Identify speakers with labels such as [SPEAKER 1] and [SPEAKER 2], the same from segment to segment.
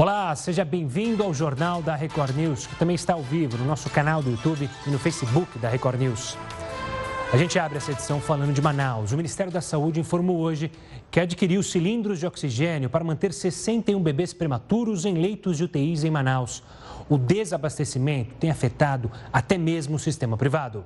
[SPEAKER 1] Olá, seja bem-vindo ao Jornal da Record News, que também está ao vivo no nosso canal do YouTube e no Facebook da Record News. A gente abre essa edição falando de Manaus. O Ministério da Saúde informou hoje que adquiriu cilindros de oxigênio para manter 61 bebês prematuros em leitos de UTIs em Manaus. O desabastecimento tem afetado até mesmo o sistema privado.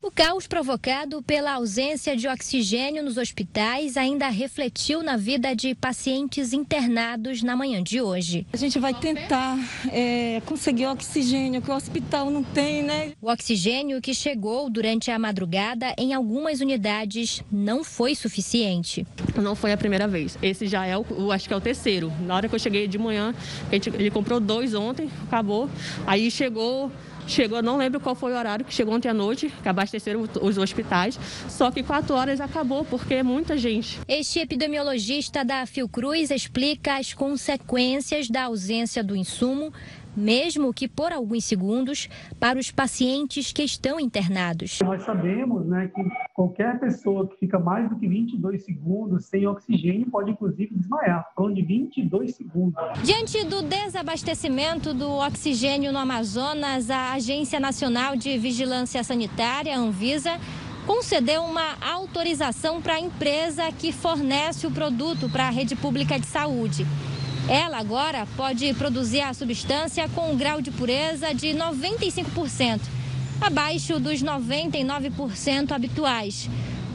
[SPEAKER 2] O caos provocado pela ausência de oxigênio nos hospitais ainda refletiu na vida de pacientes internados na manhã de hoje.
[SPEAKER 3] A gente vai tentar é, conseguir oxigênio que o hospital não tem, né?
[SPEAKER 2] O oxigênio que chegou durante a madrugada em algumas unidades não foi suficiente.
[SPEAKER 4] Não foi a primeira vez. Esse já é o, acho que é o terceiro. Na hora que eu cheguei de manhã, ele comprou dois ontem, acabou. Aí chegou Chegou, não lembro qual foi o horário que chegou ontem à noite, que abasteceram os hospitais, só que quatro horas acabou, porque é muita gente.
[SPEAKER 2] Este epidemiologista da Fiocruz explica as consequências da ausência do insumo mesmo que por alguns segundos, para os pacientes que estão internados.
[SPEAKER 5] Nós sabemos né, que qualquer pessoa que fica mais do que 22 segundos sem oxigênio pode, inclusive, desmaiar. Falando de 22 segundos.
[SPEAKER 2] Diante do desabastecimento do oxigênio no Amazonas, a Agência Nacional de Vigilância Sanitária, Anvisa, concedeu uma autorização para a empresa que fornece o produto para a rede pública de saúde. Ela agora pode produzir a substância com um grau de pureza de 95%, abaixo dos 99% habituais.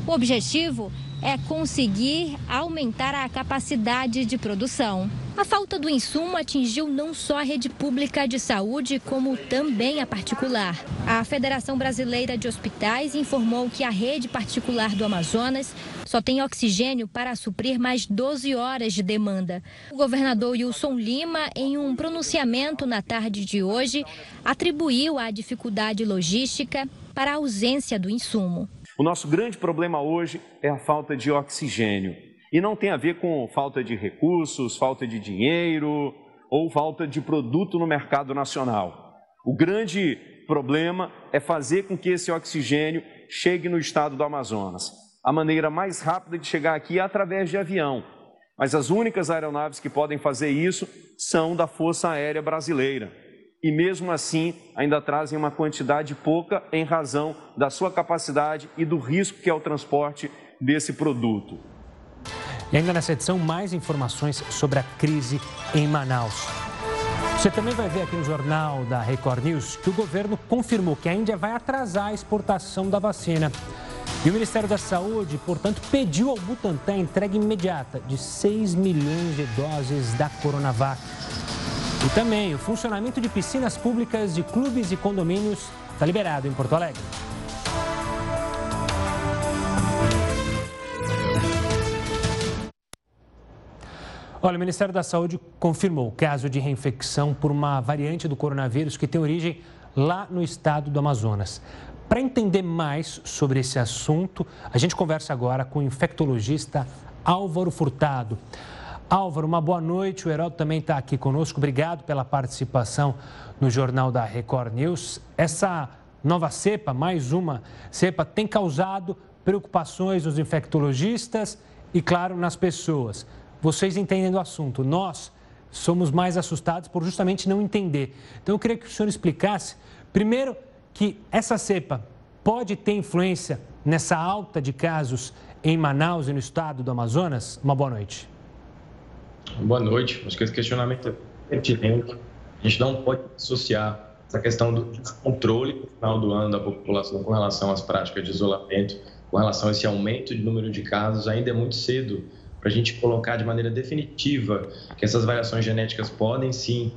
[SPEAKER 2] O objetivo é conseguir aumentar a capacidade de produção. A falta do insumo atingiu não só a rede pública de saúde, como também a particular. A Federação Brasileira de Hospitais informou que a rede particular do Amazonas só tem oxigênio para suprir mais 12 horas de demanda. O governador Wilson Lima, em um pronunciamento na tarde de hoje, atribuiu a dificuldade logística para a ausência do insumo.
[SPEAKER 6] O nosso grande problema hoje é a falta de oxigênio. E não tem a ver com falta de recursos, falta de dinheiro ou falta de produto no mercado nacional. O grande problema é fazer com que esse oxigênio chegue no estado do Amazonas. A maneira mais rápida de chegar aqui é através de avião. Mas as únicas aeronaves que podem fazer isso são da Força Aérea Brasileira e mesmo assim ainda trazem uma quantidade pouca em razão da sua capacidade e do risco que é o transporte desse produto.
[SPEAKER 1] E ainda nessa edição, mais informações sobre a crise em Manaus. Você também vai ver aqui no jornal da Record News que o governo confirmou que a Índia vai atrasar a exportação da vacina. E o Ministério da Saúde, portanto, pediu ao Butantan a entrega imediata de 6 milhões de doses da Coronavac. E também o funcionamento de piscinas públicas de clubes e condomínios está liberado em Porto Alegre. Olha, o Ministério da Saúde confirmou o caso de reinfecção por uma variante do coronavírus que tem origem lá no estado do Amazonas. Para entender mais sobre esse assunto, a gente conversa agora com o infectologista Álvaro Furtado. Álvaro, uma boa noite. O Heraldo também está aqui conosco. Obrigado pela participação no Jornal da Record News. Essa nova cepa, mais uma cepa, tem causado preocupações nos infectologistas e, claro, nas pessoas. Vocês entendem do assunto. Nós somos mais assustados por justamente não entender. Então, eu queria que o senhor explicasse, primeiro, que essa cepa pode ter influência nessa alta de casos em Manaus e no estado do Amazonas. Uma boa noite.
[SPEAKER 7] Boa noite. Acho que esse questionamento é pertinente. A gente não pode associar essa questão do controle no final do ano da população com relação às práticas de isolamento, com relação a esse aumento de número de casos, ainda é muito cedo para a gente colocar de maneira definitiva que essas variações genéticas podem sim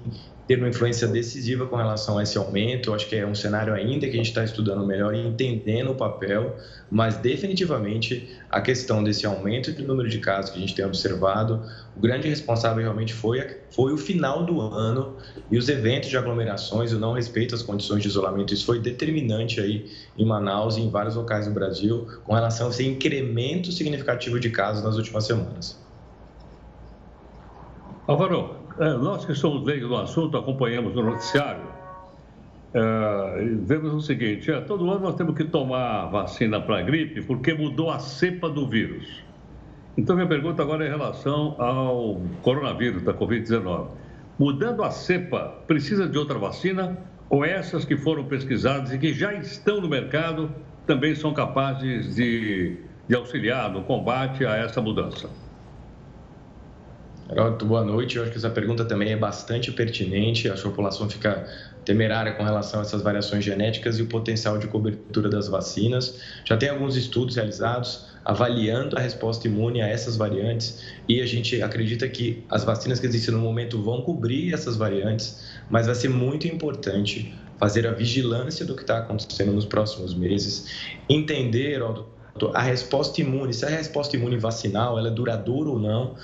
[SPEAKER 7] ter uma influência decisiva com relação a esse aumento. Eu acho que é um cenário ainda que a gente está estudando melhor e entendendo o papel, mas definitivamente a questão desse aumento de número de casos que a gente tem observado, o grande responsável realmente foi, foi o final do ano e os eventos de aglomerações, o não respeito às condições de isolamento. Isso foi determinante aí em Manaus e em vários locais do Brasil com relação a esse incremento significativo de casos nas últimas semanas.
[SPEAKER 8] Álvaro, é, nós que somos leigos no assunto, acompanhamos o noticiário, é, vemos o seguinte: é, todo ano nós temos que tomar vacina para a gripe porque mudou a cepa do vírus. Então, minha pergunta agora é em relação ao coronavírus, da Covid-19. mudando a cepa, precisa de outra vacina? Ou essas que foram pesquisadas e que já estão no mercado também são capazes de, de auxiliar no combate a essa mudança?
[SPEAKER 7] Boa noite. Eu acho que essa pergunta também é bastante pertinente. A população fica temerária com relação a essas variações genéticas e o potencial de cobertura das vacinas. Já tem alguns estudos realizados avaliando a resposta imune a essas variantes e a gente acredita que as vacinas que existem no momento vão cobrir essas variantes, mas vai ser muito importante fazer a vigilância do que está acontecendo nos próximos meses, entender a resposta imune, se a resposta imune vacinal ela é duradoura ou não,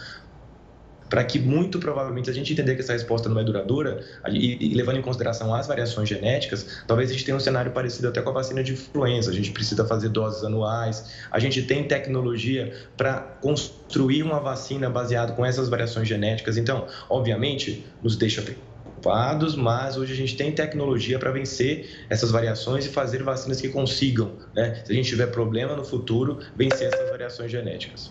[SPEAKER 7] para que muito provavelmente, a gente entender que essa resposta não é duradoura, e, e, levando em consideração as variações genéticas, talvez a gente tenha um cenário parecido até com a vacina de influenza. A gente precisa fazer doses anuais, a gente tem tecnologia para construir uma vacina baseada com essas variações genéticas. Então, obviamente, nos deixa preocupados, mas hoje a gente tem tecnologia para vencer essas variações e fazer vacinas que consigam, né? se a gente tiver problema no futuro, vencer essas variações genéticas.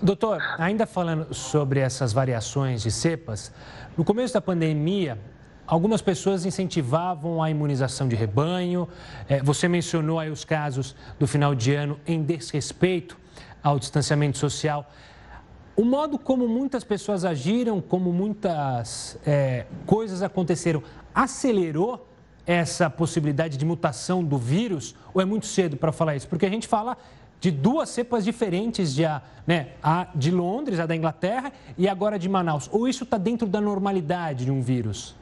[SPEAKER 1] Doutor, ainda falando sobre essas variações de cepas, no começo da pandemia, algumas pessoas incentivavam a imunização de rebanho. É, você mencionou aí os casos do final de ano em desrespeito ao distanciamento social. O modo como muitas pessoas agiram, como muitas é, coisas aconteceram, acelerou essa possibilidade de mutação do vírus? Ou é muito cedo para falar isso? Porque a gente fala de duas cepas diferentes, de, né, a de Londres, a da Inglaterra, e agora de Manaus. Ou isso está dentro da normalidade de um vírus?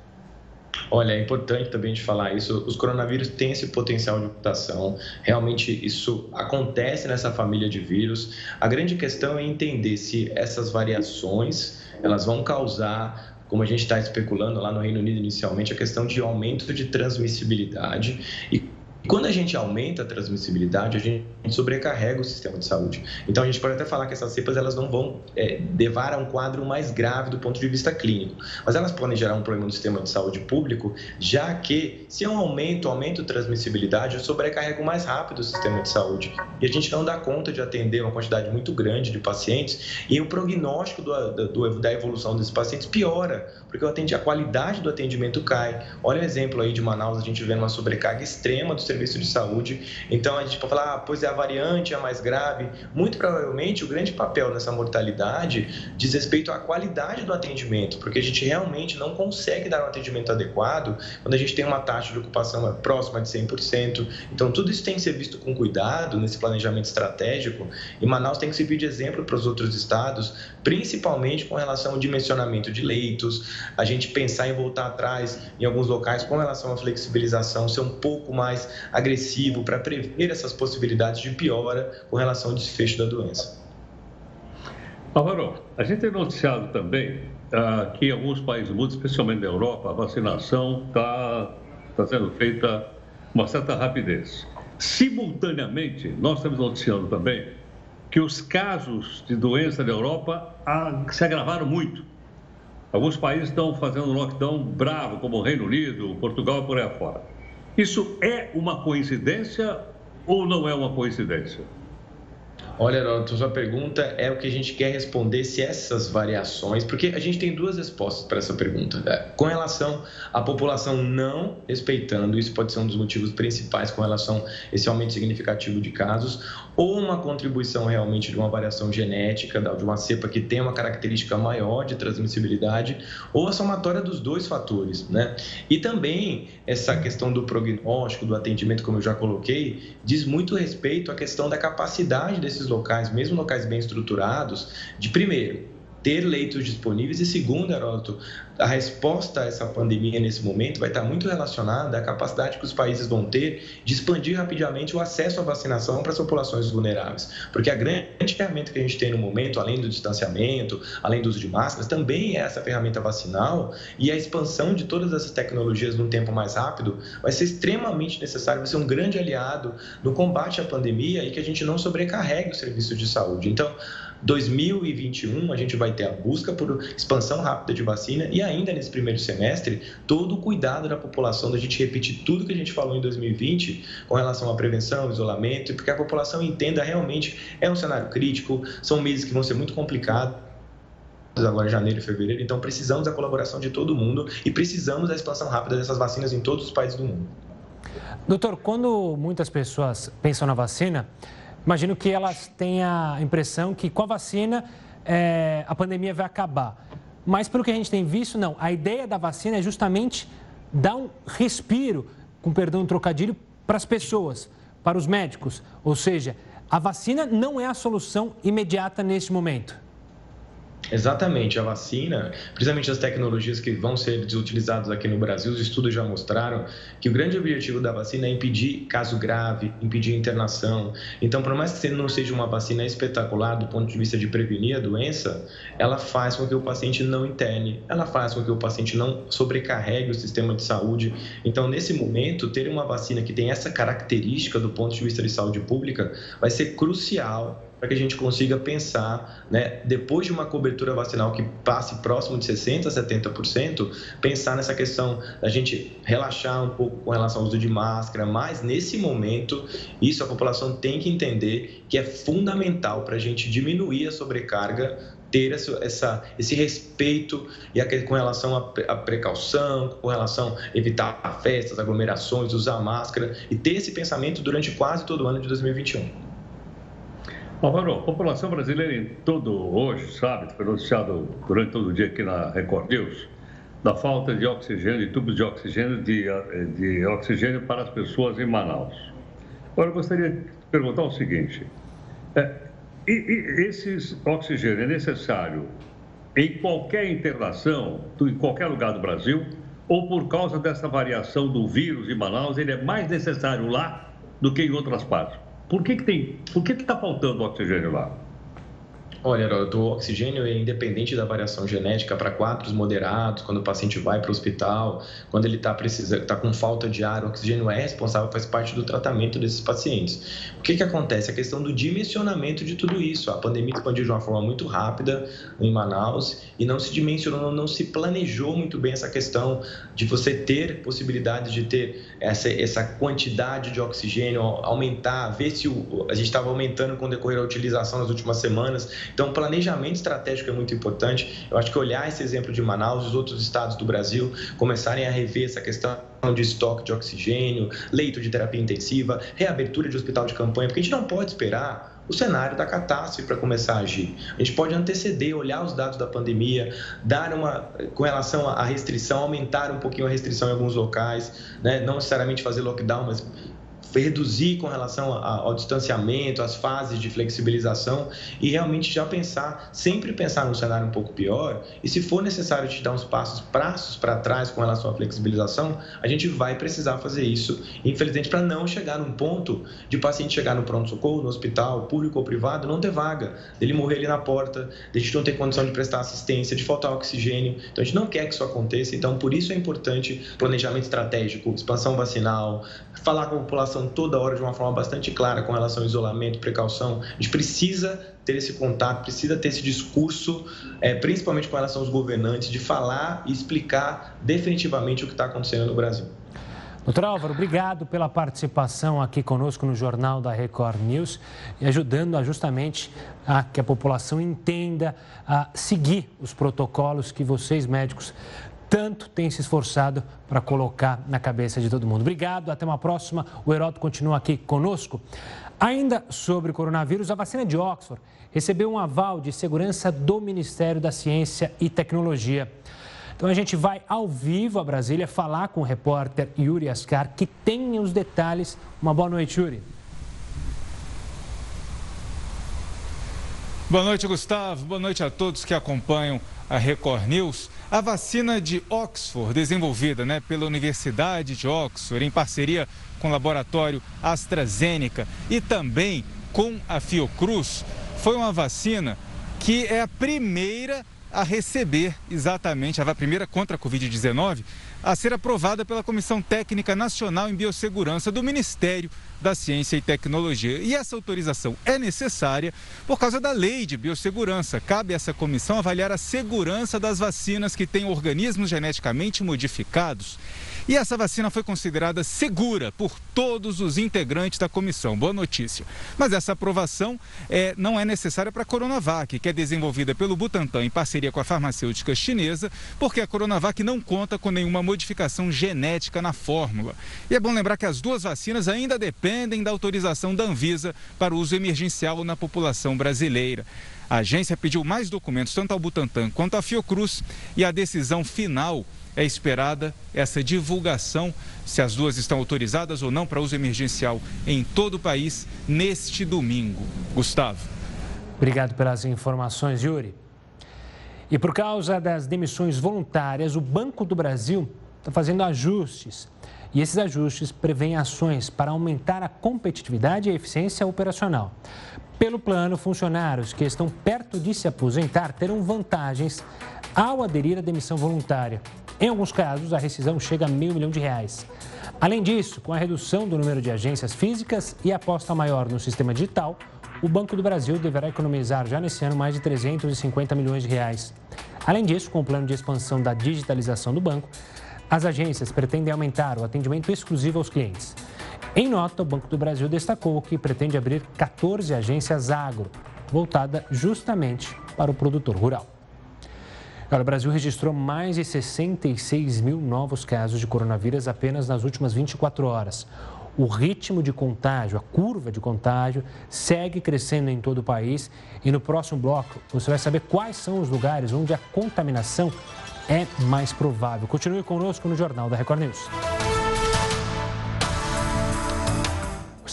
[SPEAKER 7] Olha, é importante também de falar isso. Os coronavírus têm esse potencial de mutação. Realmente isso acontece nessa família de vírus. A grande questão é entender se essas variações elas vão causar como a gente está especulando lá no Reino Unido inicialmente, a questão de aumento de transmissibilidade e quando a gente aumenta a transmissibilidade, a gente sobrecarrega o sistema de saúde. Então a gente pode até falar que essas cepas elas não vão é, levar a um quadro mais grave do ponto de vista clínico, mas elas podem gerar um problema no sistema de saúde público, já que se é um aumento, aumento de transmissibilidade, eu sobrecarrego mais rápido o sistema de saúde. E a gente não dá conta de atender uma quantidade muito grande de pacientes e o prognóstico do, do, da evolução desses pacientes piora, porque a qualidade do atendimento cai. Olha o exemplo aí de Manaus, a gente vê uma sobrecarga extrema do serviço de saúde. Então a gente pode falar, ah, pois é, a variante é mais grave. Muito provavelmente o grande papel nessa mortalidade diz respeito à qualidade do atendimento, porque a gente realmente não consegue dar um atendimento adequado quando a gente tem uma taxa de ocupação próxima de 100%. Então tudo isso tem que ser visto com cuidado nesse planejamento estratégico e Manaus tem que servir de exemplo para os outros estados, principalmente com relação ao dimensionamento de leitos, a gente pensar em voltar atrás em alguns locais com relação à flexibilização, ser um pouco mais agressivo para prever essas possibilidades de piora com relação ao desfecho da doença.
[SPEAKER 8] Álvaro, a gente tem noticiado também ah, que em alguns países mundo, especialmente na Europa, a vacinação está tá sendo feita com uma certa rapidez. Simultaneamente, nós estamos noticiando também que os casos de doença na Europa ah, se agravaram muito. Alguns países estão fazendo um lockdown bravo, como o Reino Unido, Portugal por aí afora. Isso é uma coincidência ou não é uma coincidência?
[SPEAKER 7] Olha, Heródoto, sua pergunta é o que a gente quer responder se essas variações, porque a gente tem duas respostas para essa pergunta. Né? Com relação à população não respeitando, isso pode ser um dos motivos principais com relação a esse aumento significativo de casos, ou uma contribuição realmente de uma variação genética, de uma cepa que tem uma característica maior de transmissibilidade, ou a somatória dos dois fatores, né? E também essa questão do prognóstico, do atendimento, como eu já coloquei, diz muito respeito à questão da capacidade desses locais, mesmo locais bem estruturados, de primeiro ter leitos disponíveis e segundo, Heródoto, a resposta a essa pandemia nesse momento vai estar muito relacionada à capacidade que os países vão ter de expandir rapidamente o acesso à vacinação para as populações vulneráveis. Porque a grande ferramenta que a gente tem no momento, além do distanciamento, além do uso de máscaras, também é essa ferramenta vacinal e a expansão de todas essas tecnologias num tempo mais rápido vai ser extremamente necessário, vai ser um grande aliado no combate à pandemia e que a gente não sobrecarregue o serviço de saúde. Então, 2021 a gente vai ter a busca por expansão rápida de vacina e ainda nesse primeiro semestre todo o cuidado da população da gente repetir tudo que a gente falou em 2020 com relação à prevenção, isolamento, porque a população entenda realmente é um cenário crítico, são meses que vão ser muito complicados agora janeiro e fevereiro, então precisamos da colaboração de todo mundo e precisamos da expansão rápida dessas vacinas em todos os países do mundo.
[SPEAKER 1] Doutor, quando muitas pessoas pensam na vacina, imagino que elas têm a impressão que com a vacina é, a pandemia vai acabar. Mas pelo que a gente tem visto, não. A ideia da vacina é justamente dar um respiro, com perdão do trocadilho, para as pessoas, para os médicos. Ou seja, a vacina não é a solução imediata neste momento.
[SPEAKER 7] Exatamente, a vacina, principalmente as tecnologias que vão ser utilizadas aqui no Brasil, os estudos já mostraram que o grande objetivo da vacina é impedir caso grave, impedir internação. Então, por mais que não seja uma vacina espetacular do ponto de vista de prevenir a doença, ela faz com que o paciente não interne, ela faz com que o paciente não sobrecarregue o sistema de saúde. Então, nesse momento, ter uma vacina que tem essa característica do ponto de vista de saúde pública vai ser crucial para que a gente consiga pensar, né, depois de uma cobertura vacinal que passe próximo de 60% a 70%, pensar nessa questão da gente relaxar um pouco com relação ao uso de máscara, mas nesse momento, isso a população tem que entender que é fundamental para a gente diminuir a sobrecarga ter essa, esse respeito e a, com relação à precaução, com relação a evitar festas, aglomerações, usar máscara e ter esse pensamento durante quase todo o ano de 2021.
[SPEAKER 8] Álvaro, a população brasileira em todo hoje, sabe, foi noticiado durante todo o dia aqui na Record News, da falta de oxigênio, de tubos de oxigênio, de, de oxigênio para as pessoas em Manaus. Agora, eu gostaria de perguntar o seguinte: é, e, e esse oxigênio é necessário em qualquer internação, em qualquer lugar do Brasil, ou por causa dessa variação do vírus em Manaus, ele é mais necessário lá do que em outras partes? Por que, que tem. Por que está faltando oxigênio lá?
[SPEAKER 7] Olha, o oxigênio é independente da variação genética para quadros moderados, quando o paciente vai para o hospital, quando ele está está com falta de ar, o oxigênio é responsável, faz parte do tratamento desses pacientes. O que, que acontece? A questão do dimensionamento de tudo isso. A pandemia expandiu de uma forma muito rápida em Manaus e não se dimensionou, não se planejou muito bem essa questão de você ter possibilidade de ter essa, essa quantidade de oxigênio, aumentar, ver se o, a gente estava aumentando com o decorrer da utilização nas últimas semanas. Então, planejamento estratégico é muito importante. Eu acho que olhar esse exemplo de Manaus e os outros estados do Brasil começarem a rever essa questão de estoque de oxigênio, leito de terapia intensiva, reabertura de hospital de campanha, porque a gente não pode esperar o cenário da catástrofe para começar a agir. A gente pode anteceder, olhar os dados da pandemia, dar uma, com relação à restrição, aumentar um pouquinho a restrição em alguns locais, né? não necessariamente fazer lockdown, mas reduzir com relação ao distanciamento, às fases de flexibilização e realmente já pensar, sempre pensar num cenário um pouco pior e se for necessário te dar uns passos, passos para trás com relação à flexibilização, a gente vai precisar fazer isso, infelizmente, para não chegar num ponto de paciente chegar no pronto-socorro, no hospital, público ou privado, não ter vaga, dele morrer ali na porta, de a gente não ter condição de prestar assistência, de faltar oxigênio. Então, a gente não quer que isso aconteça, então, por isso é importante planejamento estratégico, expansão vacinal, falar com a população toda hora de uma forma bastante clara com relação ao isolamento, precaução. A gente precisa ter esse contato, precisa ter esse discurso, é, principalmente com relação aos governantes, de falar e explicar definitivamente o que está acontecendo no Brasil.
[SPEAKER 1] Doutor Álvaro, obrigado pela participação aqui conosco no Jornal da Record News e ajudando justamente a que a população entenda a seguir os protocolos que vocês médicos tanto tem se esforçado para colocar na cabeça de todo mundo. Obrigado, até uma próxima. O Heroto continua aqui conosco. Ainda sobre coronavírus, a vacina de Oxford recebeu um aval de segurança do Ministério da Ciência e Tecnologia. Então a gente vai ao vivo a Brasília falar com o repórter Yuri Ascar, que tem os detalhes. Uma boa noite, Yuri.
[SPEAKER 9] Boa noite, Gustavo. Boa noite a todos que acompanham a Record News. A vacina de Oxford, desenvolvida né, pela Universidade de Oxford, em parceria com o laboratório AstraZeneca e também com a Fiocruz, foi uma vacina que é a primeira a receber exatamente, a primeira contra a Covid-19, a ser aprovada pela Comissão Técnica Nacional em Biossegurança do Ministério da Ciência e Tecnologia. E essa autorização é necessária por causa da lei de biossegurança. Cabe a essa comissão avaliar a segurança das vacinas que têm organismos geneticamente modificados E essa vacina foi considerada segura por todos os integrantes da comissão. Boa notícia. Mas essa aprovação é, não é necessária para a Coronavac, que é desenvolvida pelo Butantan em parceria com a farmacêutica chinesa, porque a Coronavac não conta com nenhuma modificação genética na fórmula. E é bom lembrar que as duas vacinas ainda dependem da autorização da Anvisa para uso emergencial na população brasileira. A agência pediu mais documentos tanto ao Butantan quanto à Fiocruz e a decisão final é esperada essa divulgação, se as duas estão autorizadas ou não para uso emergencial em todo o país neste domingo. Gustavo.
[SPEAKER 1] Obrigado pelas informações, Yuri. E por causa das demissões voluntárias, o Banco do Brasil está fazendo ajustes. E esses ajustes prevêem ações para aumentar a competitividade e a eficiência operacional. Pelo plano, funcionários que estão perto de se aposentar terão vantagens ao aderir à demissão voluntária. Em alguns casos, a rescisão chega a meio milhão de reais. Além disso, com a redução do número de agências físicas e aposta maior no sistema digital, o Banco do Brasil deverá economizar já nesse ano mais de 350 milhões de reais. Além disso, com o plano de expansão da digitalização do banco, as agências pretendem aumentar o atendimento exclusivo aos clientes. Em nota, o Banco do Brasil destacou que pretende abrir 14 agências agro, voltada justamente para o produtor rural. o Brasil registrou mais de 66 mil novos casos de coronavírus apenas nas últimas 24 horas. O ritmo de contágio, a curva de contágio, segue crescendo em todo o país. E no próximo bloco você vai saber quais são os lugares onde a contaminação é mais provável. Continue conosco no Jornal da Record News.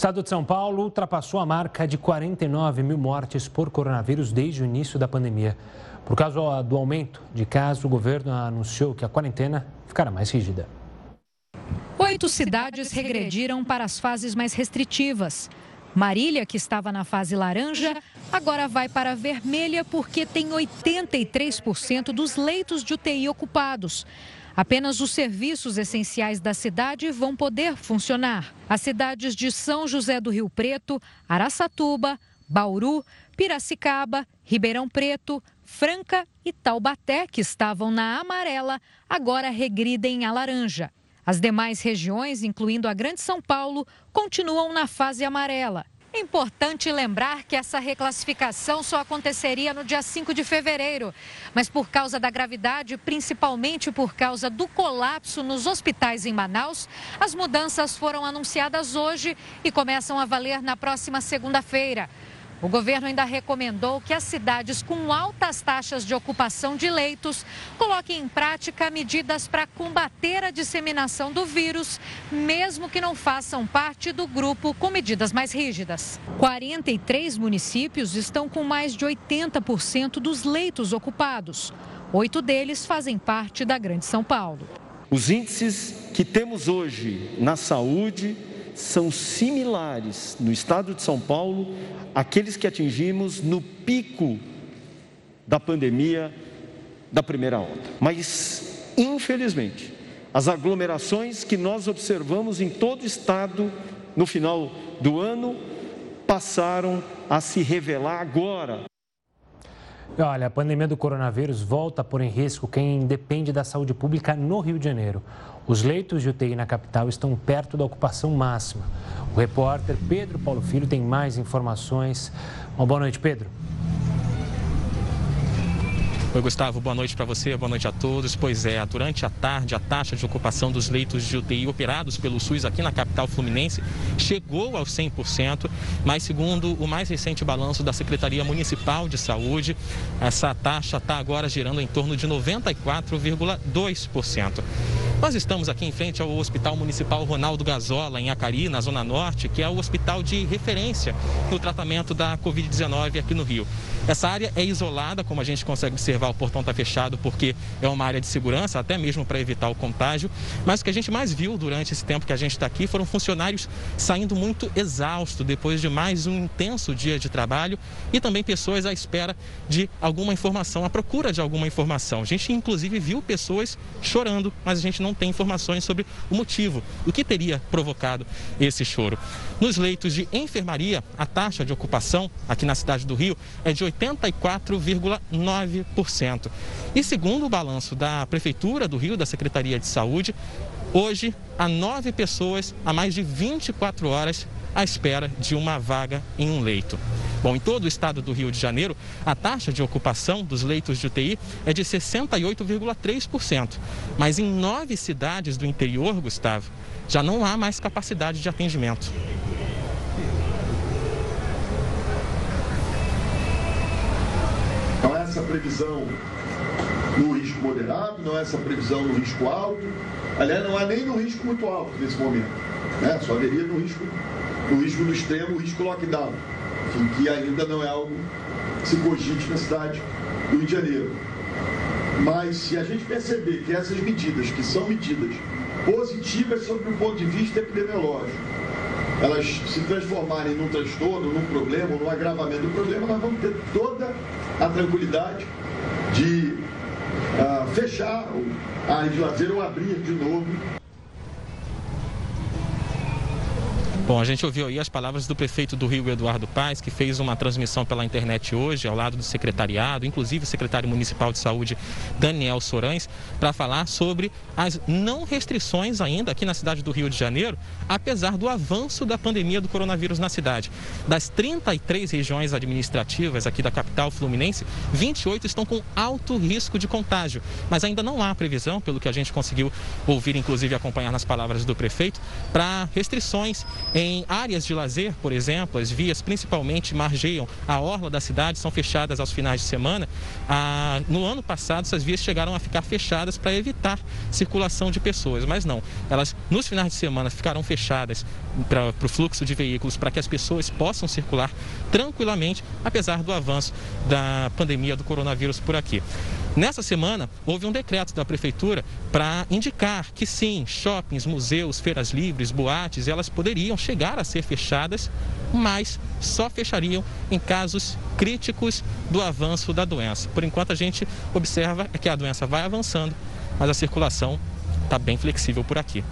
[SPEAKER 1] Estado de São Paulo ultrapassou a marca de 49 mil mortes por coronavírus desde o início da pandemia. Por causa do aumento de casos, o governo anunciou que a quarentena ficará mais rígida.
[SPEAKER 10] Oito cidades regrediram para as fases mais restritivas. Marília, que estava na fase laranja, agora vai para a vermelha porque tem 83% dos leitos de UTI ocupados. Apenas os serviços essenciais da cidade vão poder funcionar. As cidades de São José do Rio Preto, Araçatuba, Bauru, Piracicaba, Ribeirão Preto, Franca e Taubaté, que estavam na amarela, agora regridem a laranja. As demais regiões, incluindo a Grande São Paulo, continuam na fase amarela. É importante lembrar que essa reclassificação só aconteceria no dia 5 de fevereiro. Mas por causa da gravidade, principalmente por causa do colapso nos hospitais em Manaus, as mudanças foram anunciadas hoje e começam a valer na próxima segunda-feira. O governo ainda recomendou que as cidades com altas taxas de ocupação de leitos coloquem em prática medidas para combater a disseminação do vírus, mesmo que não façam parte do grupo com medidas mais rígidas. 43 municípios estão com mais de 80% dos leitos ocupados. Oito deles fazem parte da Grande São Paulo.
[SPEAKER 11] Os índices que temos hoje na saúde são similares no estado de São Paulo àqueles que atingimos no pico da pandemia da primeira onda. Mas, infelizmente, as aglomerações que nós observamos em todo o estado no final do ano passaram a se revelar agora.
[SPEAKER 1] Olha, a pandemia do coronavírus volta a pôr em risco quem depende da saúde pública no Rio de Janeiro. Os leitos de UTI na capital estão perto da ocupação máxima. O repórter Pedro Paulo Filho tem mais informações. Uma boa noite, Pedro.
[SPEAKER 12] Oi, Gustavo, boa noite para você, boa noite a todos. Pois é, durante a tarde, a taxa de ocupação dos leitos de UTI operados pelo SUS aqui na capital fluminense chegou aos 100%, mas segundo o mais recente balanço da Secretaria Municipal de Saúde, essa taxa está agora girando em torno de 94,2%. Nós estamos aqui em frente ao Hospital Municipal Ronaldo Gazola, em Acari, na Zona Norte, que é o hospital de referência no tratamento da Covid-19 aqui no Rio. Essa área é isolada, como a gente consegue observar, o portão está fechado porque é uma área de segurança, até mesmo para evitar o contágio. Mas o que a gente mais viu durante esse tempo que a gente está aqui foram funcionários saindo muito exaustos depois de mais um intenso dia de trabalho e também pessoas à espera de alguma informação, à procura de alguma informação. A gente, inclusive, viu pessoas chorando, mas a gente não tem informações sobre o motivo, o que teria provocado esse choro. Nos leitos de enfermaria, a taxa de ocupação aqui na cidade do Rio é de 84,9%. E segundo o balanço da Prefeitura do Rio, da Secretaria de Saúde, Hoje, há nove pessoas há mais de 24 horas à espera de uma vaga em um leito. Bom, em todo o estado do Rio de Janeiro, a taxa de ocupação dos leitos de UTI é de 68,3%. Mas em nove cidades do interior, Gustavo, já não há mais capacidade de atendimento.
[SPEAKER 13] Não é essa previsão no risco moderado, não é essa previsão no risco alto. Aliás, não há nem no risco muito alto nesse momento. Né? Só haveria no risco, no risco do extremo, o risco lockdown, enfim, que ainda não é algo que se cogite na cidade do Rio de Janeiro. Mas se a gente perceber que essas medidas, que são medidas positivas sob o ponto de vista epidemiológico, elas se transformarem num transtorno, num problema, num agravamento do problema, nós vamos ter toda a tranquilidade de uh, fechar a lazer ou abrir de novo
[SPEAKER 12] Bom, a gente ouviu aí as palavras do prefeito do Rio, Eduardo Paes, que fez uma transmissão pela internet hoje, ao lado do secretariado, inclusive o secretário municipal de saúde, Daniel Sorães, para falar sobre as não restrições ainda aqui na cidade do Rio de Janeiro, apesar do avanço da pandemia do coronavírus na cidade. Das 33 regiões administrativas aqui da capital fluminense, 28 estão com alto risco de contágio, mas ainda não há previsão, pelo que a gente conseguiu ouvir, inclusive acompanhar nas palavras do prefeito, para restrições em áreas de lazer, por exemplo, as vias principalmente margeiam a orla da cidade, são fechadas aos finais de semana. Ah, no ano passado, essas vias chegaram a ficar fechadas para evitar circulação de pessoas, mas não. Elas, nos finais de semana, ficaram fechadas para o fluxo de veículos, para que as pessoas possam circular tranquilamente, apesar do avanço da pandemia do coronavírus por aqui. Nessa semana, houve um decreto da prefeitura para indicar que sim, shoppings, museus, feiras livres, boates, elas poderiam chegar a ser fechadas, mas só fechariam em casos críticos do avanço da doença. Por enquanto, a gente observa que a doença vai avançando, mas a circulação está bem flexível por aqui.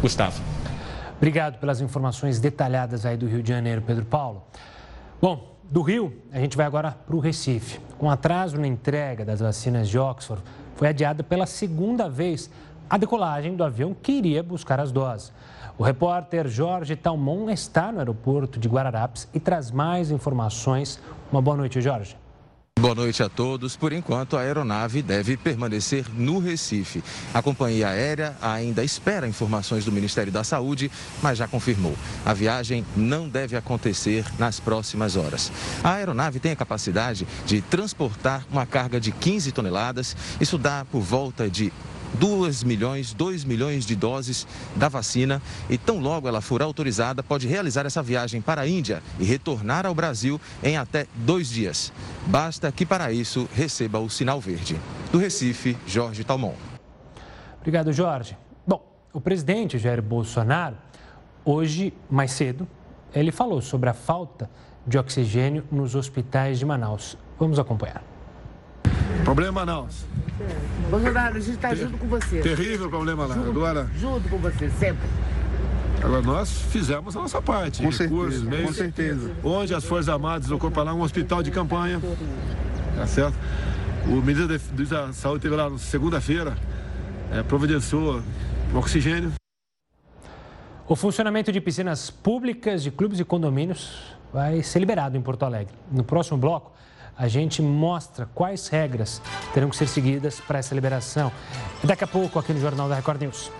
[SPEAKER 12] Gustavo.
[SPEAKER 1] Obrigado pelas informações detalhadas aí do Rio de Janeiro, Pedro Paulo. Bom, do Rio, a gente vai agora para o Recife. Com atraso na entrega das vacinas de Oxford, foi adiada pela segunda vez a decolagem do avião que iria buscar as doses. O repórter Jorge Talmon está no aeroporto de Guararapes e traz mais informações. Uma boa noite, Jorge.
[SPEAKER 14] Boa noite a todos. Por enquanto, a aeronave deve permanecer no Recife. A companhia aérea ainda espera informações do Ministério da Saúde, mas já confirmou. A viagem não deve acontecer nas próximas horas. A aeronave tem a capacidade de transportar uma carga de 15 toneladas. Isso dá por volta de 2 milhões, 2 milhões de doses da vacina e tão logo ela for autorizada, pode realizar essa viagem para a Índia e retornar ao Brasil em até dois dias. Basta que para isso receba o sinal verde. Do Recife, Jorge Talmon.
[SPEAKER 1] Obrigado, Jorge. Bom, o presidente Jair Bolsonaro, hoje, mais cedo, ele falou sobre a falta de oxigênio nos hospitais de Manaus. Vamos acompanhar.
[SPEAKER 15] Problema Manaus.
[SPEAKER 16] Bolsonaro, a gente está junto com você.
[SPEAKER 15] Terrível problema lá.
[SPEAKER 16] Junto,
[SPEAKER 15] Agora.
[SPEAKER 16] Junto com você, sempre.
[SPEAKER 15] Agora, nós fizemos a nossa parte.
[SPEAKER 17] Com
[SPEAKER 15] recursos,
[SPEAKER 17] certeza,
[SPEAKER 15] meios,
[SPEAKER 17] com certeza.
[SPEAKER 15] Onde as Forças Armadas deslocou lá um hospital de campanha. Tá certo? O ministro da Saúde teve lá na segunda-feira, é, providenciou oxigênio.
[SPEAKER 1] O funcionamento de piscinas públicas, de clubes e condomínios vai ser liberado em Porto Alegre. No próximo bloco, a gente mostra quais regras terão que ser seguidas para essa liberação. Daqui a pouco, aqui no Jornal da Record News.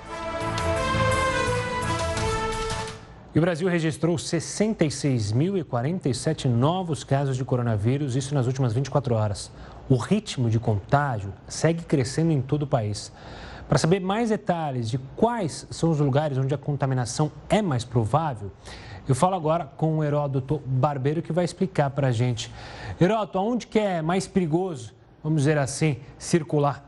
[SPEAKER 1] E o Brasil registrou 66.047 novos casos de coronavírus, isso nas últimas 24 horas. O ritmo de contágio segue crescendo em todo o país. Para saber mais detalhes de quais são os lugares onde a contaminação é mais provável, eu falo agora com o Heródoto Barbeiro que vai explicar para a gente. Heródoto, aonde que é mais perigoso, vamos dizer assim, circular?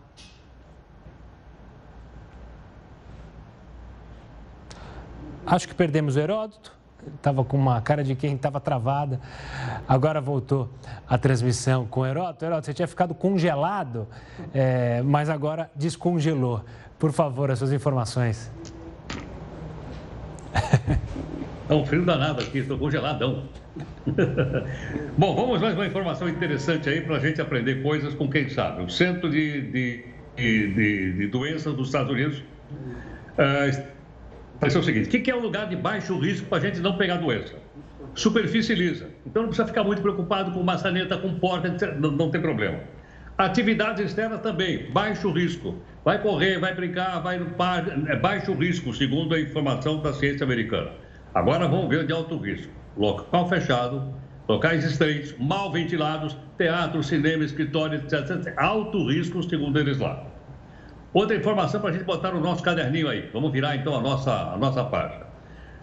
[SPEAKER 1] Acho que perdemos o Heródoto. Estava com uma cara de quem estava travada. Agora voltou a transmissão com o Heródoto. Heródoto, você tinha ficado congelado, é, mas agora descongelou. Por favor, as suas informações.
[SPEAKER 8] Tá um frio danado aqui, estou congeladão. Bom, vamos mais uma informação interessante aí para a gente aprender coisas com quem sabe. O Centro de, de, de, de Doenças dos Estados Unidos É, ser o seguinte: o que é um lugar de baixo risco para a gente não pegar doença? Superfície lisa. Então não precisa ficar muito preocupado com maçaneta, com porta, não, tem problema. Atividades externas também, baixo risco. Vai correr, vai brincar, vai no parque, é baixo risco, segundo a informação da ciência americana. Agora vamos ver de alto risco. Local fechado, locais estreitos, mal ventilados, teatro, cinema, escritório, etc. Alto risco, segundo eles lá. Outra informação para a gente botar no nosso caderninho aí. Vamos virar então a nossa, a nossa página.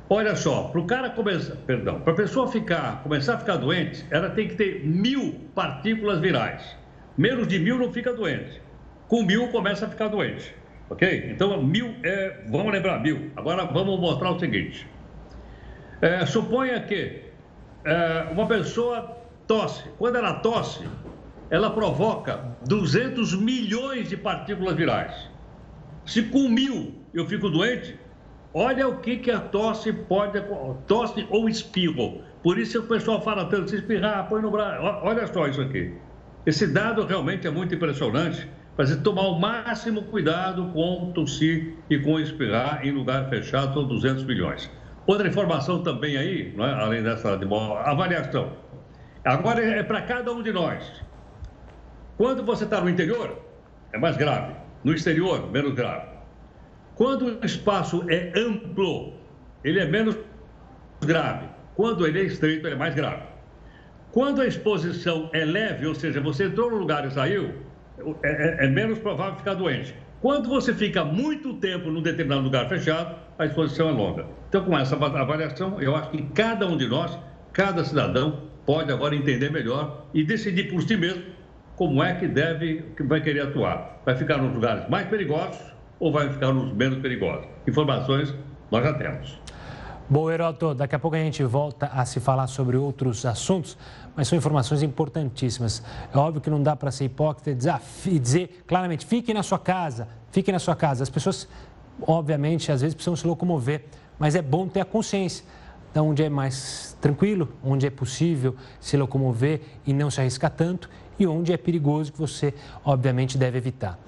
[SPEAKER 8] Olha só, para o cara começar, perdão, para a pessoa ficar, começar a ficar doente, ela tem que ter mil partículas virais. Menos de mil não fica doente. Com mil começa a ficar doente. Ok? Então, mil é. Vamos lembrar, mil. Agora vamos mostrar o seguinte. É, suponha que é, uma pessoa tosse. Quando ela tosse, ela provoca 200 milhões de partículas virais. Se com mil eu fico doente, olha o que, que a tosse pode. Tosse ou espirro. Por isso o pessoal fala tanto: se espirrar, põe no braço. Olha só isso aqui. Esse dado realmente é muito impressionante. Mas tomar o máximo cuidado com tossir e com espirrar em lugar fechado, são 200 milhões. Outra informação também aí, é? além dessa de avaliação. Agora é para cada um de nós. Quando você está no interior, é mais grave. No exterior, menos grave. Quando o espaço é amplo, ele é menos grave. Quando ele é estreito, ele é mais grave. Quando a exposição é leve, ou seja, você entrou no lugar e saiu, é, é, é menos provável ficar doente. Quando você fica muito tempo num determinado lugar fechado, a exposição é longa. Então, com essa avaliação, eu acho que cada um de nós, cada cidadão, pode agora entender melhor e decidir por si mesmo como é que deve, que vai querer atuar. Vai ficar nos lugares mais perigosos ou vai ficar nos menos perigosos? Informações nós já temos.
[SPEAKER 1] Bom, Heroto, daqui a pouco a gente volta a se falar sobre outros assuntos, mas são informações importantíssimas. É óbvio que não dá para ser hipócrita e dizer claramente, fique na sua casa, fique na sua casa. As pessoas, obviamente, às vezes precisam se locomover, mas é bom ter a consciência de onde é mais tranquilo, onde é possível se locomover e não se arriscar tanto e onde é perigoso que você, obviamente, deve evitar.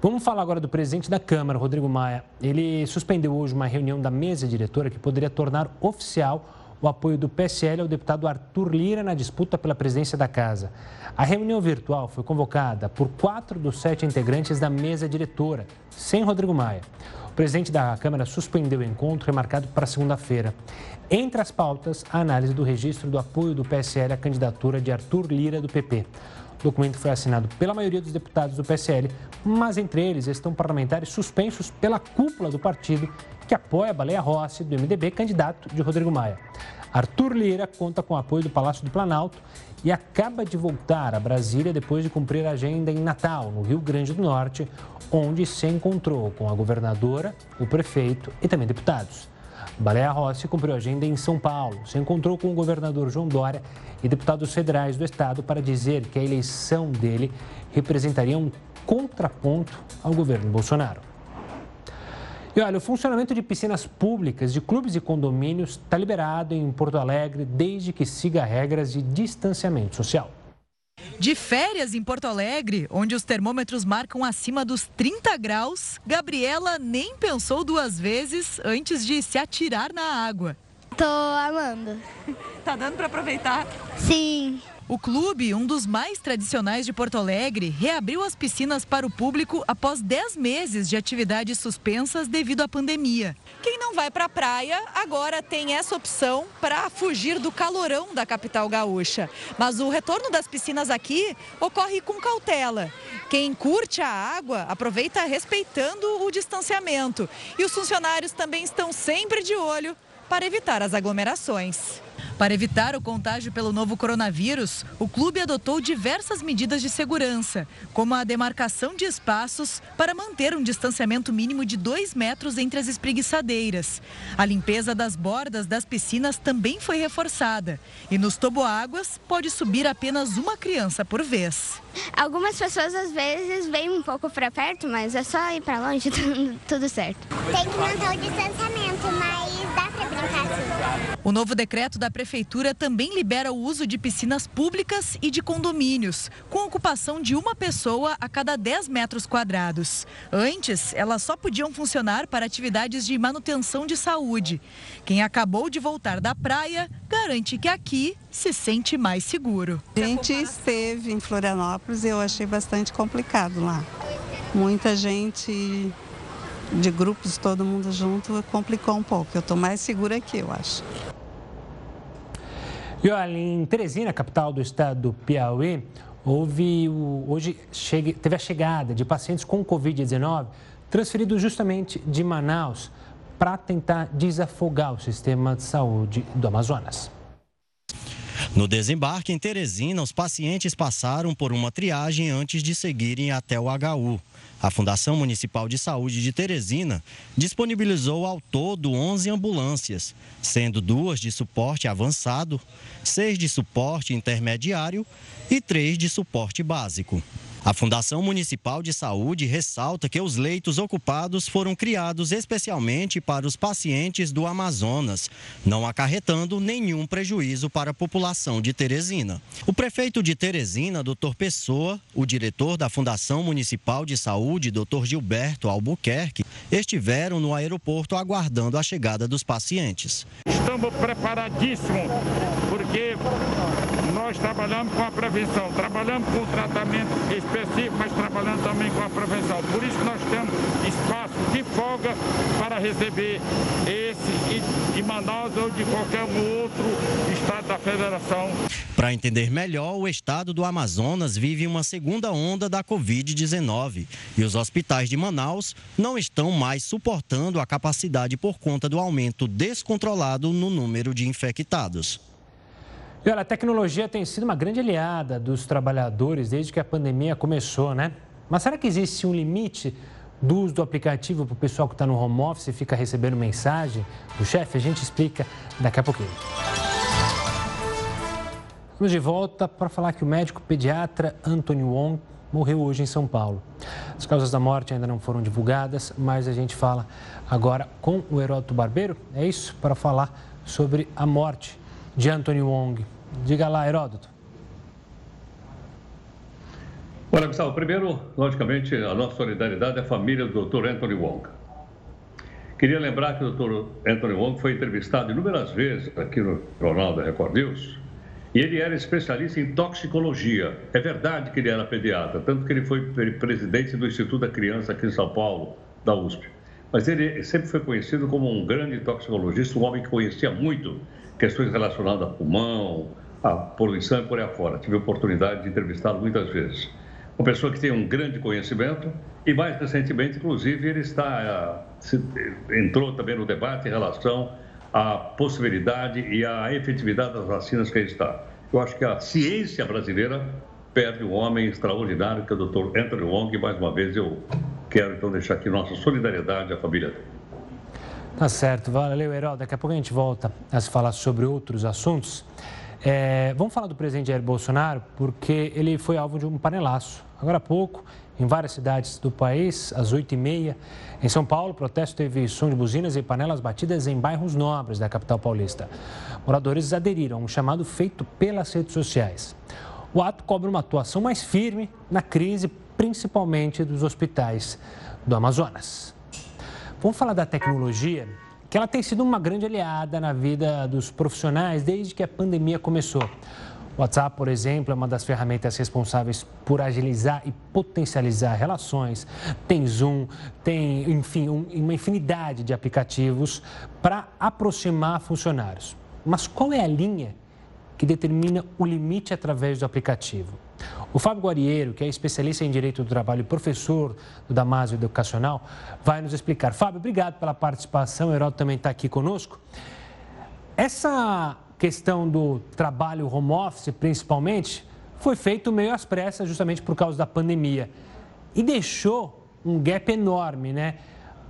[SPEAKER 1] Vamos falar agora do presidente da Câmara, Rodrigo Maia. Ele suspendeu hoje uma reunião da mesa diretora que poderia tornar oficial o apoio do PSL ao deputado Arthur Lira na disputa pela presidência da casa. A reunião virtual foi convocada por quatro dos sete integrantes da mesa diretora, sem Rodrigo Maia. O presidente da Câmara suspendeu o encontro remarcado para segunda-feira. Entre as pautas, a análise do registro do apoio do PSL à candidatura de Arthur Lira do PP. O documento foi assinado pela maioria dos deputados do PSL, mas entre eles estão parlamentares suspensos pela cúpula do partido que apoia a Baleia Rossi, do MDB, candidato de Rodrigo Maia. Arthur Lira conta com o apoio do Palácio do Planalto e acaba de voltar a Brasília depois de cumprir a agenda em Natal, no Rio Grande do Norte, onde se encontrou com a governadora, o prefeito e também deputados. Baleia Rossi cumpriu agenda em São Paulo, se encontrou com o governador João Dória e deputados federais do estado para dizer que a eleição dele representaria um contraponto ao governo Bolsonaro. E olha, o funcionamento de piscinas públicas, de clubes e condomínios está liberado em Porto Alegre desde que siga regras de distanciamento social.
[SPEAKER 10] De férias em Porto Alegre, onde os termômetros marcam acima dos 30 graus, Gabriela nem pensou duas vezes antes de se atirar na água.
[SPEAKER 17] Tô amando.
[SPEAKER 10] Tá dando para aproveitar?
[SPEAKER 17] Sim.
[SPEAKER 10] O clube, um dos mais tradicionais de Porto Alegre, reabriu as piscinas para o público após 10 meses de atividades suspensas devido à pandemia. Quem não vai para a praia agora tem essa opção para fugir do calorão da capital gaúcha. Mas o retorno das piscinas aqui ocorre com cautela. Quem curte a água aproveita respeitando o distanciamento. E os funcionários também estão sempre de olho para evitar as aglomerações. Para evitar o contágio pelo novo coronavírus, o clube adotou diversas medidas de segurança, como a demarcação de espaços para manter um distanciamento mínimo de dois metros entre as espreguiçadeiras. A limpeza das bordas das piscinas também foi reforçada. E nos toboáguas, pode subir apenas uma criança por vez.
[SPEAKER 17] Algumas pessoas às vezes vêm um pouco para perto, mas é só ir para longe, tudo certo.
[SPEAKER 18] Tem que manter o distanciamento, mas dá para brincar assim. O novo decreto da Prefeitura também libera o uso de piscinas públicas e de condomínios, com ocupação de uma pessoa a cada 10 metros quadrados. Antes, elas só podiam funcionar para atividades de manutenção de saúde. Quem acabou de voltar da praia garante que aqui se sente mais seguro.
[SPEAKER 19] A gente esteve em Florianópolis e eu achei bastante complicado lá. Muita gente de grupos, todo mundo junto, complicou um pouco. Eu estou mais segura aqui, eu acho.
[SPEAKER 1] E olha, em Teresina, capital do estado do Piauí, houve o, hoje chegue, teve a chegada de pacientes com Covid-19 transferidos justamente de Manaus para tentar desafogar o sistema de saúde do Amazonas.
[SPEAKER 20] No desembarque em Teresina, os pacientes passaram por uma triagem antes de seguirem até o HU. A Fundação Municipal de Saúde de Teresina disponibilizou ao todo 11 ambulâncias, sendo duas de suporte avançado, seis de suporte intermediário e três de suporte básico. A Fundação Municipal de Saúde ressalta que os leitos ocupados foram criados especialmente para os pacientes do Amazonas, não acarretando nenhum prejuízo para a população de Teresina. O prefeito de Teresina, Dr. Pessoa, o diretor da Fundação Municipal de Saúde, Dr. Gilberto Albuquerque, estiveram no aeroporto aguardando a chegada dos pacientes.
[SPEAKER 21] Estamos preparadíssimos, porque nós trabalhamos com a prevenção, trabalhamos com o tratamento específico, mas trabalhando também com a prevenção. Por isso nós temos espaço de folga para receber esse de Manaus ou de qualquer outro estado da federação.
[SPEAKER 20] Para entender melhor, o estado do Amazonas vive uma segunda onda da Covid-19 e os hospitais de Manaus não estão mais suportando a capacidade por conta do aumento descontrolado no número de infectados.
[SPEAKER 1] E olha, a tecnologia tem sido uma grande aliada dos trabalhadores desde que a pandemia começou, né? Mas será que existe um limite do uso do aplicativo para o pessoal que está no home office e fica recebendo mensagem do chefe? A gente explica daqui a pouquinho. Vamos de volta para falar que o médico pediatra Anthony Wong morreu hoje em São Paulo. As causas da morte ainda não foram divulgadas, mas a gente fala agora com o Heródoto Barbeiro, é isso? Para falar sobre a morte de Anthony Wong. Diga lá, Heródoto.
[SPEAKER 8] Olha, Gustavo, primeiro, logicamente, a nossa solidariedade à família do Dr. Anthony Wong. Queria lembrar que o Dr. Anthony Wong foi entrevistado inúmeras vezes aqui no Jornal da Record News e ele era especialista em toxicologia. É verdade que ele era pediatra, tanto que ele foi presidente do Instituto da Criança aqui em São Paulo, da USP. Mas ele sempre foi conhecido como um grande toxicologista, um homem que conhecia muito questões relacionadas a pulmão, a poluição e por aí afora. Tive a oportunidade de entrevistá-lo muitas vezes. Uma pessoa que tem um grande conhecimento e, mais recentemente, inclusive, ele está, entrou também no debate em relação à possibilidade e à efetividade das vacinas que aí está. Eu acho que a ciência brasileira perde um homem extraordinário, que é o Dr. Anthony Wong, mais uma vez eu quero então deixar aqui nossa solidariedade à família dele.
[SPEAKER 1] Tá certo, valeu, Herói. Daqui a pouco a gente volta a se falar sobre outros assuntos. É, vamos falar do presidente Jair Bolsonaro, porque ele foi alvo de um panelaço. Agora há pouco, em várias cidades do país, às 8h30. Em São Paulo, o protesto teve som de buzinas e panelas batidas em bairros nobres da capital paulista. Moradores aderiram a um chamado feito pelas redes sociais. O ato cobra uma atuação mais firme na crise, principalmente dos hospitais do Amazonas. Vamos falar da tecnologia, que ela tem sido uma grande aliada na vida dos profissionais desde que a pandemia começou. O WhatsApp, por exemplo, é uma das ferramentas responsáveis por agilizar e potencializar relações. Tem Zoom, tem, enfim, um, uma infinidade de aplicativos para aproximar funcionários. Mas qual é a linha que determina o limite através do aplicativo? O Fábio Guarieiro, que é especialista em Direito do Trabalho e professor do Damásio Educacional, vai nos explicar. Fábio, obrigado pela participação. O Herói também está aqui conosco. Essa questão do trabalho home office, principalmente, foi feito meio às pressas, justamente por causa da pandemia. E deixou um gap enorme, né?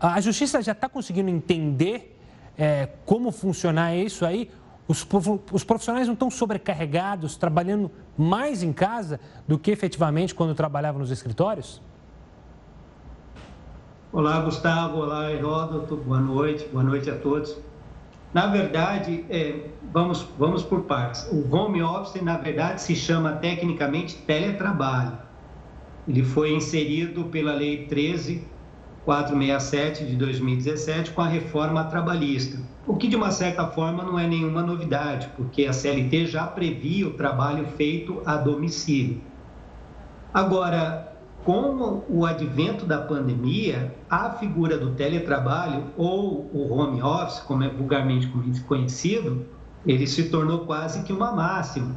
[SPEAKER 1] A justiça já está conseguindo entender é, como funcionar isso aí? Os, os profissionais não estão sobrecarregados, trabalhando mais em casa do que efetivamente quando trabalhavam nos escritórios?
[SPEAKER 22] Olá, Gustavo. Olá, Heródoto. Boa noite. Boa noite a todos.
[SPEAKER 23] Na verdade, é, vamos, vamos por partes. O home office, na verdade, se chama tecnicamente teletrabalho. Ele foi inserido pela Lei 13467 de 2017 com a reforma trabalhista, o que de uma certa forma não é nenhuma novidade, porque a CLT já previa o trabalho feito a domicílio. Agora, com o advento da pandemia, a figura do teletrabalho ou o home office, como é vulgarmente conhecido, ele se tornou quase que uma máxima,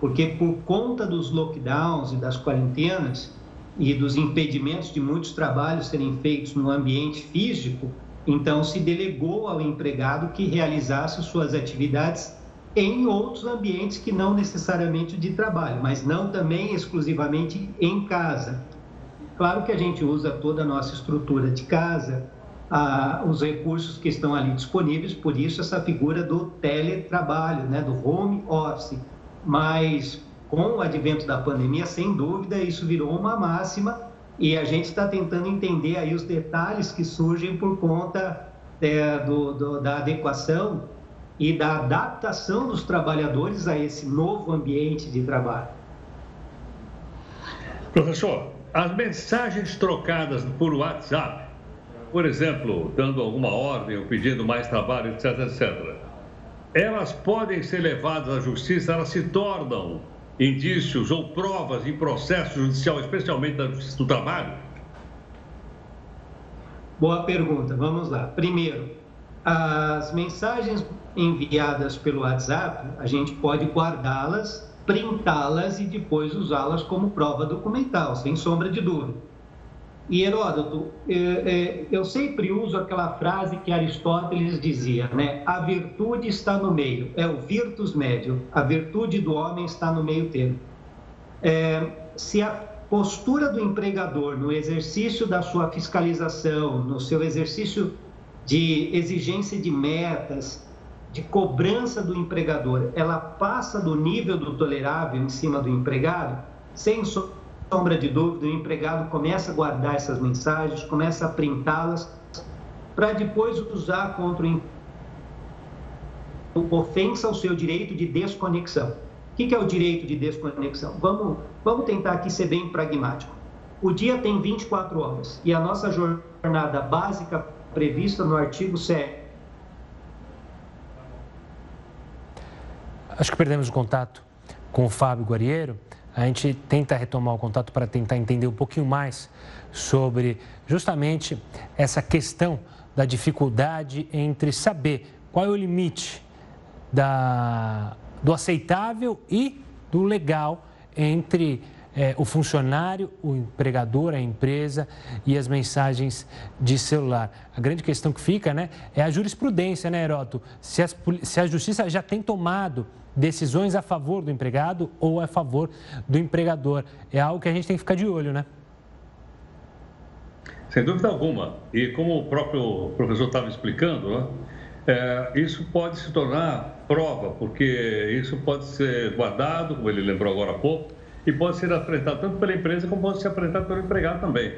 [SPEAKER 23] porque por conta dos lockdowns e das quarentenas e dos impedimentos de muitos trabalhos serem feitos no ambiente físico, então se delegou ao empregado que realizasse suas atividades em outros ambientes que não necessariamente de trabalho, mas não também exclusivamente em casa. Claro que a gente usa toda a nossa estrutura de casa, ah, os recursos que estão ali disponíveis, por isso essa figura do teletrabalho, né, do home office. Mas com o advento da pandemia, sem dúvida, isso virou uma máxima e a gente está tentando entender aí os detalhes que surgem por conta é, do, do, da adequação e da adaptação dos trabalhadores a esse novo ambiente de trabalho.
[SPEAKER 8] Professor, as mensagens trocadas por WhatsApp, por exemplo, dando alguma ordem ou pedindo mais trabalho, etc, etc, elas podem ser levadas à justiça, elas se tornam indícios ou provas em processo judicial, especialmente da Justiça do Trabalho?
[SPEAKER 23] Boa pergunta. Vamos lá. Primeiro, as mensagens enviadas pelo WhatsApp, a gente pode guardá-las printá-las e depois usá-las como prova documental, sem sombra de dúvida. E Heródoto, é, é, eu sempre uso aquela frase que Aristóteles dizia, né? A virtude está no meio, é o virtus médio, a virtude do homem está no meio termo. É, se a postura do empregador no exercício da sua fiscalização, no seu exercício de exigência de metas, de cobrança do empregador, ela passa do nível do tolerável em cima do empregado, sem sombra de dúvida, o empregado começa a guardar essas mensagens, começa a printá-las, para depois usar contra o ofensa ao seu direito de desconexão. O que é o direito de desconexão? Vamos, vamos tentar aqui ser bem pragmático. O dia tem 24 horas e a nossa jornada básica prevista no artigo 7
[SPEAKER 1] Acho que perdemos o contato com o Fábio Guarieiro. A gente tenta retomar o contato para tentar entender um pouquinho mais sobre justamente essa questão da dificuldade entre saber qual é o limite da, do aceitável e do legal entre é, o funcionário, o empregador, a empresa e as mensagens de celular. A grande questão que fica né, é a jurisprudência, né, Heroto? Se, as, se a justiça já tem tomado decisões a favor do empregado ou a favor do empregador. É algo que a gente tem que ficar de olho, né?
[SPEAKER 8] Sem dúvida alguma. E como o próprio professor estava explicando, né, é, isso pode se tornar prova, porque isso pode ser guardado, como ele lembrou agora há pouco, e pode ser apresentado tanto pela empresa como pode ser apresentado pelo empregado também.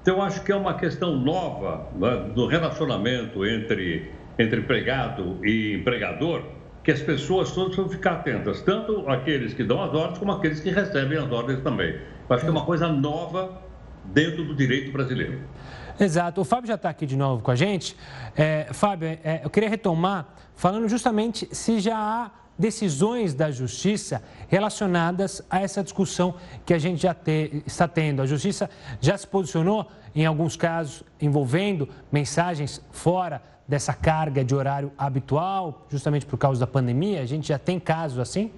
[SPEAKER 8] Então, acho que é uma questão nova né, do relacionamento entre, entre empregado e empregador, que as pessoas todas vão ficar atentas, tanto aqueles que dão as ordens como aqueles que recebem as ordens também. Acho que é uma coisa nova dentro do direito brasileiro.
[SPEAKER 1] Exato. O Fábio já está aqui de novo com a gente. É, Fábio, é, eu queria retomar falando justamente se já há decisões da Justiça relacionadas a essa discussão que a gente já te, está tendo. A Justiça já se posicionou em alguns casos envolvendo mensagens fora dessa carga de horário habitual, justamente por causa da pandemia? A gente já tem casos assim?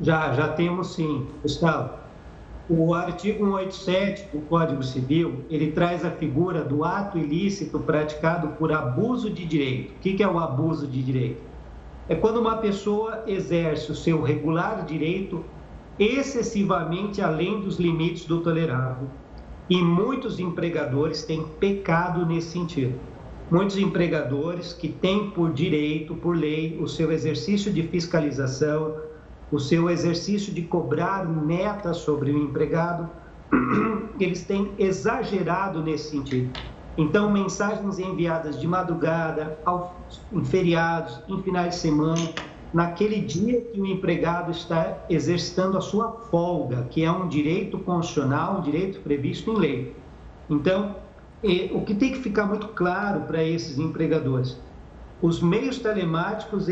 [SPEAKER 23] Já, já temos sim, Gustavo. O artigo 187 do Código Civil, ele traz a figura do ato ilícito praticado por abuso de direito. O que é o abuso de direito? É quando uma pessoa exerce o seu regular direito excessivamente além dos limites do tolerável. E muitos empregadores têm pecado nesse sentido muitos empregadores que têm por direito, por lei, o seu exercício de fiscalização, o seu exercício de cobrar metas sobre o empregado, eles têm exagerado nesse sentido. Então, mensagens enviadas de madrugada, ao, em feriados, em finais de semana, naquele dia que o empregado está exercitando a sua folga, que é um direito constitucional, um direito previsto em lei. Então, o que tem que ficar muito claro para esses empregadores, os meios telemáticos,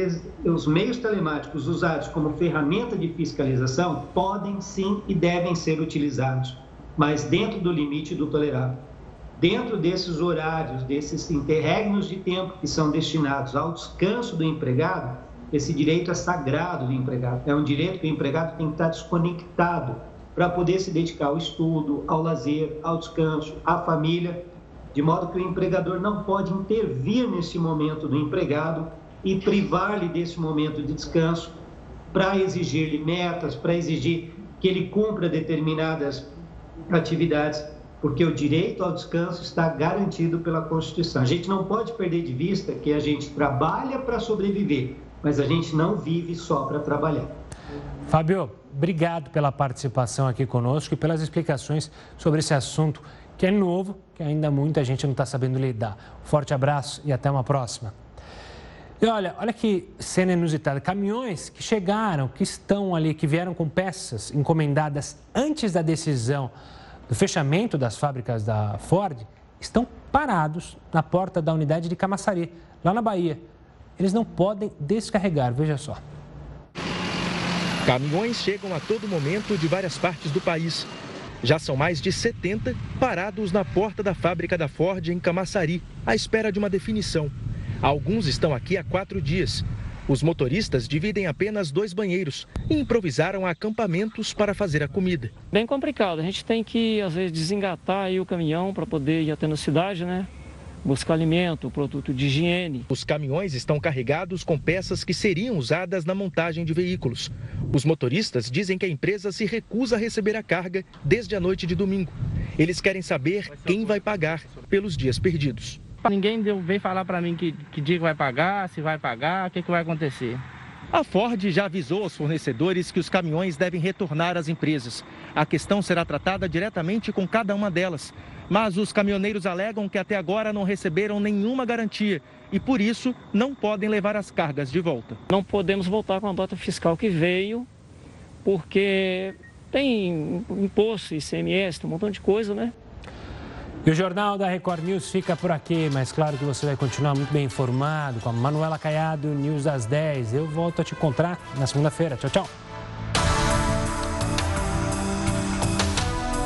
[SPEAKER 23] os meios telemáticos usados como ferramenta de fiscalização podem sim e devem ser utilizados, mas dentro do limite do tolerável. Dentro desses horários, desses interregnos de tempo que são destinados ao descanso do empregado, esse direito é sagrado do empregado. É um direito que o empregado tem que estar desconectado para poder se dedicar ao estudo, ao lazer, ao descanso, à família, de modo que o empregador não pode intervir nesse momento do empregado e privar-lhe desse momento de descanso para exigir-lhe metas, para exigir que ele cumpra determinadas atividades, porque o direito ao descanso está garantido pela Constituição. A gente não pode perder de vista que a gente trabalha para sobreviver, mas a gente não vive só para trabalhar.
[SPEAKER 1] Fábio, obrigado pela participação aqui conosco e pelas explicações sobre esse assunto que é novo, que ainda muita gente não está sabendo lidar. Forte abraço e até uma próxima. E olha, olha que cena inusitada. Caminhões que chegaram, que estão ali, que vieram com peças encomendadas antes da decisão do fechamento das fábricas da Ford, estão parados na porta da unidade de Camaçari, lá na Bahia. Eles não podem descarregar, veja só.
[SPEAKER 24] Caminhões chegam a todo momento de várias partes do país. Já são mais de 70 parados na porta da fábrica da Ford em Camaçari, à espera de uma definição. Alguns estão aqui há quatro dias. Os motoristas dividem apenas dois banheiros e improvisaram acampamentos para fazer a comida.
[SPEAKER 22] Bem complicado, a gente tem que, às vezes, desengatar o caminhão para poder ir até na cidade, né? Buscar alimento, produto de higiene.
[SPEAKER 24] Os caminhões estão carregados com peças que seriam usadas na montagem de veículos. Os motoristas dizem que a empresa se recusa a receber a carga desde a noite de domingo. Eles querem saber quem vai pagar pelos dias perdidos.
[SPEAKER 25] Ninguém veio falar para mim que, que dia que vai pagar, se vai pagar, o que, que vai acontecer.
[SPEAKER 24] A Ford já avisou aos fornecedores que os caminhões devem retornar às empresas. A questão será tratada diretamente com cada uma delas. Mas os caminhoneiros alegam que até agora não receberam nenhuma garantia e, por isso, não podem levar as cargas de volta.
[SPEAKER 22] Não podemos voltar com a nota fiscal que veio, porque tem imposto, ICMS, tem um montão de coisa, né?
[SPEAKER 1] E o Jornal da Record News fica por aqui, mas claro que você vai continuar muito bem informado com a Manuela Caiado, News das 10. Eu volto a te encontrar na segunda-feira. Tchau, tchau.